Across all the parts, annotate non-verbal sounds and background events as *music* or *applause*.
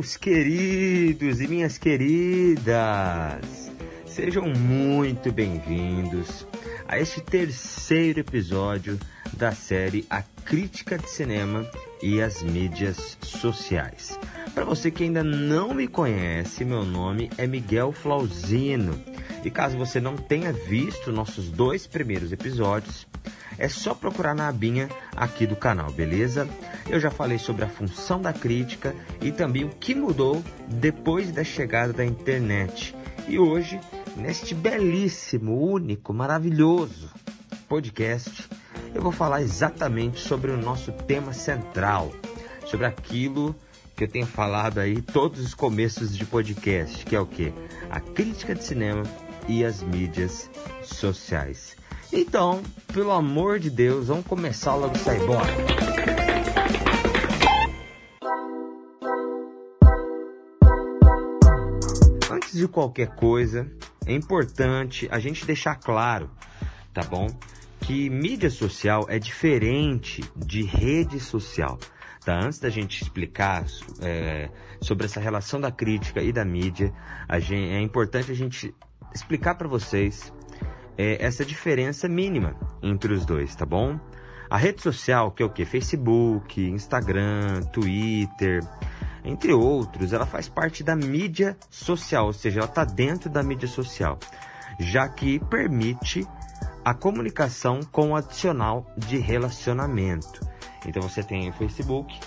meus queridos e minhas queridas. Sejam muito bem-vindos a este terceiro episódio da série A Crítica de Cinema e as Mídias Sociais. Para você que ainda não me conhece, meu nome é Miguel Flauzino. E caso você não tenha visto nossos dois primeiros episódios, é só procurar na abinha aqui do canal, beleza? Eu já falei sobre a função da crítica e também o que mudou depois da chegada da internet. E hoje, neste belíssimo, único, maravilhoso podcast, eu vou falar exatamente sobre o nosso tema central, sobre aquilo que eu tenho falado aí todos os começos de podcast, que é o que? A crítica de cinema e as mídias sociais. Então, pelo amor de Deus, vamos começar logo a sair. Bora! Antes de qualquer coisa, é importante a gente deixar claro, tá bom? Que mídia social é diferente de rede social. Tá? Antes da gente explicar é, sobre essa relação da crítica e da mídia, gente, é importante a gente explicar para vocês é, essa diferença mínima entre os dois, tá bom? A rede social, que é o que? Facebook, Instagram, Twitter, entre outros, ela faz parte da mídia social, ou seja, ela está dentro da mídia social, já que permite a comunicação com o adicional de relacionamento. Então você tem o Facebook,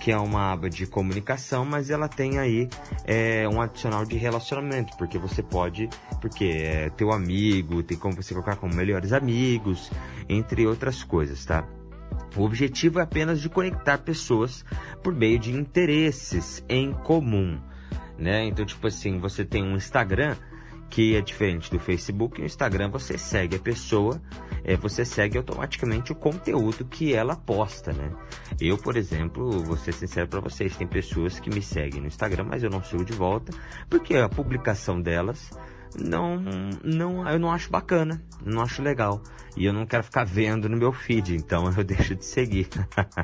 que é uma aba de comunicação, mas ela tem aí é, um adicional de relacionamento, porque você pode, porque é teu amigo, tem como você colocar como melhores amigos, entre outras coisas, tá? O objetivo é apenas de conectar pessoas por meio de interesses em comum, né? Então, tipo assim, você tem um Instagram, que é diferente do Facebook. No Instagram você segue a pessoa, é, você segue automaticamente o conteúdo que ela posta, né? Eu, por exemplo, vou ser sincero para vocês, tem pessoas que me seguem no Instagram, mas eu não sigo de volta, porque a publicação delas não, não, eu não acho bacana, não acho legal. E eu não quero ficar vendo no meu feed, então eu *laughs* deixo de seguir.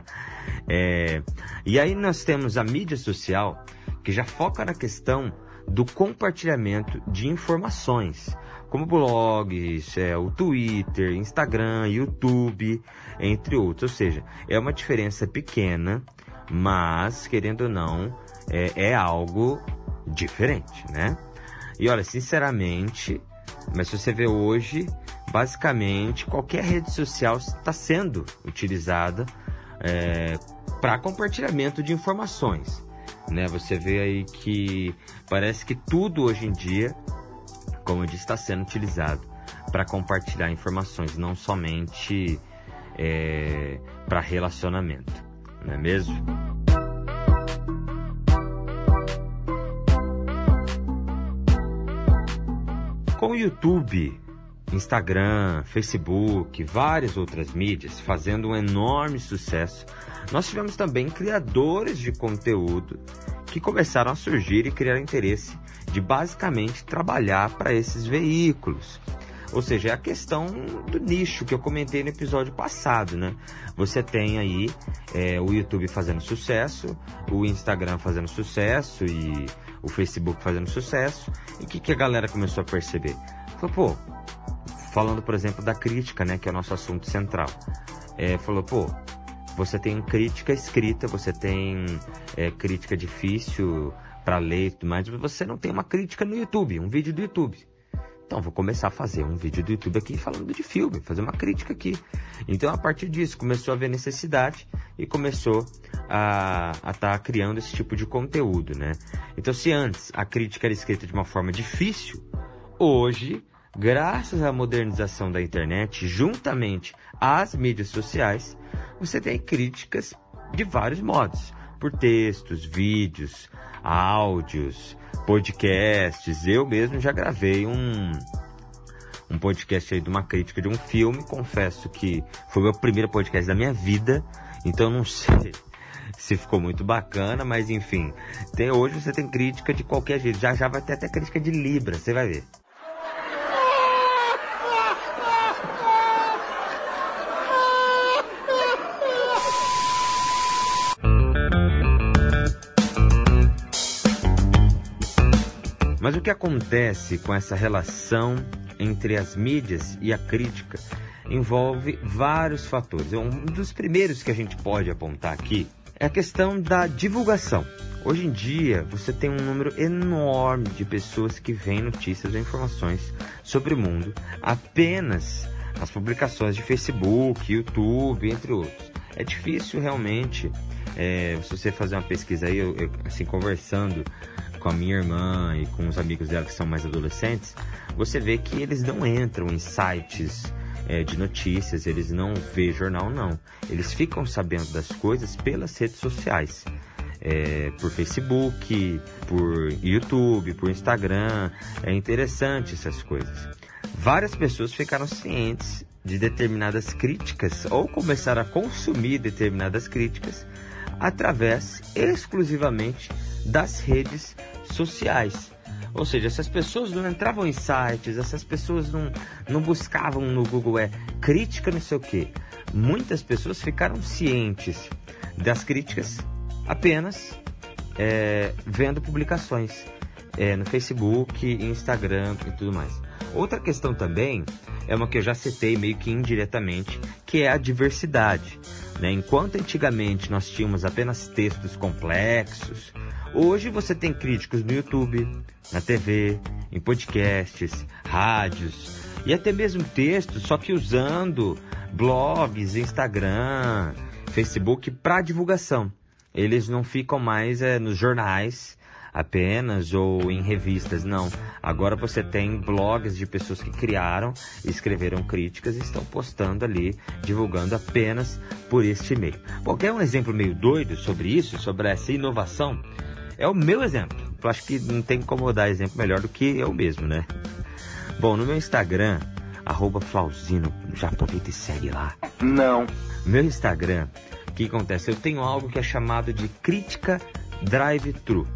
*laughs* é, e aí nós temos a mídia social, que já foca na questão do compartilhamento de informações, como blogs, é, o Twitter, Instagram, YouTube, entre outros. Ou seja, é uma diferença pequena, mas, querendo ou não, é, é algo diferente, né? E olha, sinceramente, mas se você vê hoje, basicamente qualquer rede social está sendo utilizada é, para compartilhamento de informações né? Você vê aí que parece que tudo hoje em dia, como eu disse, está sendo utilizado para compartilhar informações, não somente é, para relacionamento, não é mesmo? Com o YouTube, Instagram, Facebook, várias outras mídias fazendo um enorme sucesso, nós tivemos também criadores de conteúdo que começaram a surgir e criar interesse de basicamente trabalhar para esses veículos. Ou seja, é a questão do nicho que eu comentei no episódio passado, né? Você tem aí é, o YouTube fazendo sucesso, o Instagram fazendo sucesso e o Facebook fazendo sucesso. E o que, que a galera começou a perceber? Falou, pô, falando por exemplo da crítica, né? Que é o nosso assunto central. É, falou, pô, você tem crítica escrita, você tem é, crítica difícil para ler, mas você não tem uma crítica no YouTube, um vídeo do YouTube. Então, vou começar a fazer um vídeo do YouTube aqui falando de filme, fazer uma crítica aqui. Então, a partir disso, começou a ver necessidade e começou a estar tá criando esse tipo de conteúdo, né? Então, se antes a crítica era escrita de uma forma difícil, hoje, graças à modernização da internet, juntamente às mídias sociais, você tem críticas de vários modos, por textos, vídeos, áudios, podcasts. Eu mesmo já gravei um um podcast aí de uma crítica de um filme, confesso que foi o meu primeiro podcast da minha vida, então não *laughs* sei se ficou muito bacana, mas enfim, tem, hoje você tem crítica de qualquer jeito, já já vai ter até crítica de Libra, você vai ver. Mas o que acontece com essa relação entre as mídias e a crítica envolve vários fatores. Um dos primeiros que a gente pode apontar aqui é a questão da divulgação. Hoje em dia, você tem um número enorme de pessoas que veem notícias ou informações sobre o mundo apenas nas publicações de Facebook, YouTube, entre outros. É difícil realmente, é, se você fazer uma pesquisa aí, eu, eu, assim, conversando com a minha irmã e com os amigos dela que são mais adolescentes, você vê que eles não entram em sites é, de notícias, eles não vê jornal, não. Eles ficam sabendo das coisas pelas redes sociais. É, por Facebook, por YouTube, por Instagram. É interessante essas coisas. Várias pessoas ficaram cientes de determinadas críticas ou começaram a consumir determinadas críticas através exclusivamente das redes sociais. Ou seja, essas pessoas não entravam em sites, essas pessoas não, não buscavam no Google é crítica não sei o que. Muitas pessoas ficaram cientes das críticas apenas é, vendo publicações é, no Facebook, Instagram e tudo mais. Outra questão também é uma que eu já citei meio que indiretamente, que é a diversidade. Né? Enquanto antigamente nós tínhamos apenas textos complexos, Hoje você tem críticos no YouTube, na TV, em podcasts, rádios e até mesmo textos, só que usando blogs, Instagram, Facebook para divulgação. Eles não ficam mais é, nos jornais apenas ou em revistas, não. Agora você tem blogs de pessoas que criaram, escreveram críticas e estão postando ali, divulgando apenas por este meio. Bom, quer um exemplo meio doido sobre isso, sobre essa inovação? É o meu exemplo. Eu acho que não tem como dar exemplo melhor do que eu mesmo, né? Bom, no meu Instagram, arroba Flauzino, já aproveita e segue lá. Não. Meu Instagram, o que acontece? Eu tenho algo que é chamado de crítica drive-thru.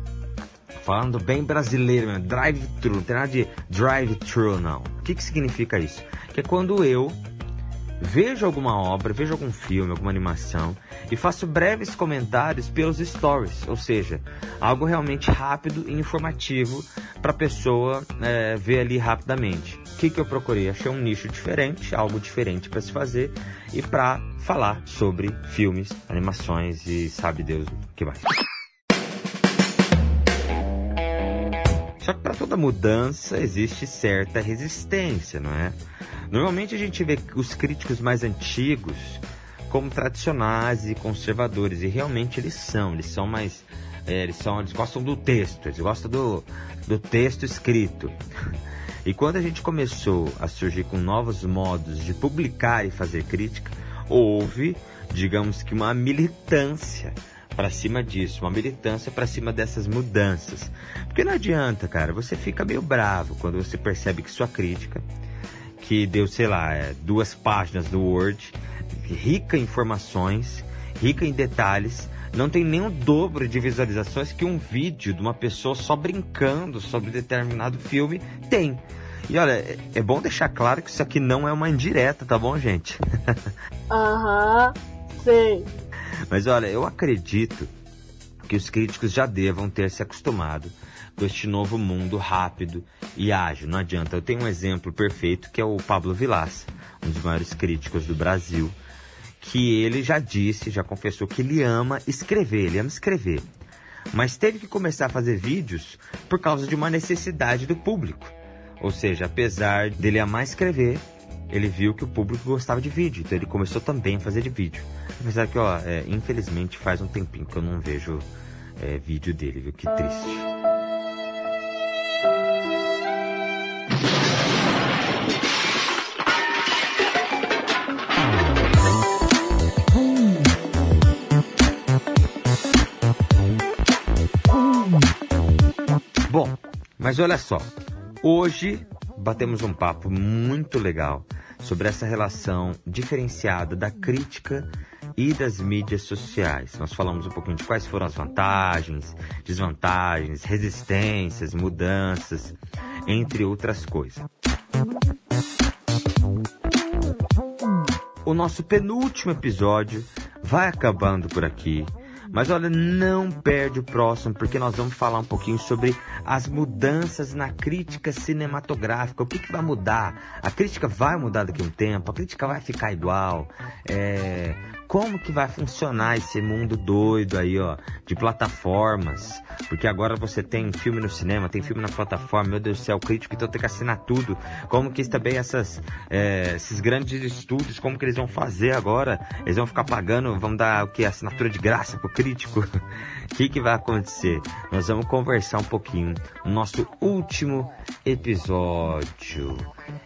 Falando bem brasileiro, mesmo, drive-thru, não tem nada de drive-thru, não. O que, que significa isso? Que é quando eu vejo alguma obra, vejo algum filme, alguma animação e faço breves comentários pelos stories, ou seja, algo realmente rápido e informativo para a pessoa é, ver ali rapidamente. O que, que eu procurei? Achei um nicho diferente, algo diferente para se fazer e para falar sobre filmes, animações e sabe Deus o que mais. Toda mudança existe certa resistência, não é? Normalmente a gente vê os críticos mais antigos como tradicionais e conservadores, e realmente eles são, eles são mais. É, eles, são, eles gostam do texto, eles gostam do, do texto escrito. *laughs* E quando a gente começou a surgir com novos modos de publicar e fazer crítica, houve, digamos que, uma militância para cima disso, uma militância para cima dessas mudanças. Porque não adianta, cara, você fica meio bravo quando você percebe que sua crítica que deu, sei lá, é, duas páginas do Word, rica em informações, rica em detalhes, não tem nem o dobro de visualizações que um vídeo de uma pessoa só brincando sobre determinado filme tem. E olha, é, é bom deixar claro que isso aqui não é uma indireta, tá bom, gente? *laughs* Aham, sei. Mas olha, eu acredito que os críticos já devam ter se acostumado com este novo mundo rápido e ágil. Não adianta. Eu tenho um exemplo perfeito que é o Pablo Vilas, um dos maiores críticos do Brasil, que ele já disse, já confessou que ele ama escrever, ele ama escrever. Mas teve que começar a fazer vídeos por causa de uma necessidade do público. Ou seja, apesar dele amar escrever, ele viu que o público gostava de vídeo, então ele começou também a fazer de vídeo. Apesar que, ó, é, infelizmente faz um tempinho que eu não vejo é, vídeo dele, viu? Que triste. Bom, mas olha só, hoje batemos um papo muito legal sobre essa relação diferenciada da crítica e das mídias sociais. Nós falamos um pouquinho de quais foram as vantagens, desvantagens, resistências, mudanças, entre outras coisas. O nosso penúltimo episódio vai acabando por aqui. Mas olha, não perde o próximo, porque nós vamos falar um pouquinho sobre as mudanças na crítica cinematográfica. O que, que vai mudar? A crítica vai mudar daqui a um tempo? A crítica vai ficar igual? É, como que vai funcionar esse mundo doido aí, ó, de plataformas? Porque agora você tem filme no cinema, tem filme na plataforma, meu Deus do céu, crítico, então tem que assinar tudo. Como que também essas, é, esses grandes estúdios, como que eles vão fazer agora? Eles vão ficar pagando, vão dar o que? Assinatura de graça pro crítico? O *laughs* que, que vai acontecer? Nós vamos conversar um pouquinho no nosso último episódio,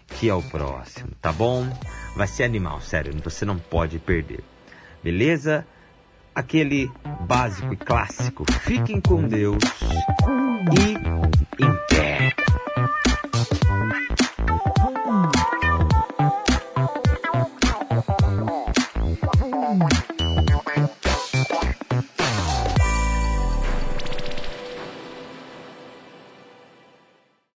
que é o próximo, tá bom? Vai ser animal, sério, você não pode perder. Beleza? Aquele básico e clássico. Fiquem com Deus e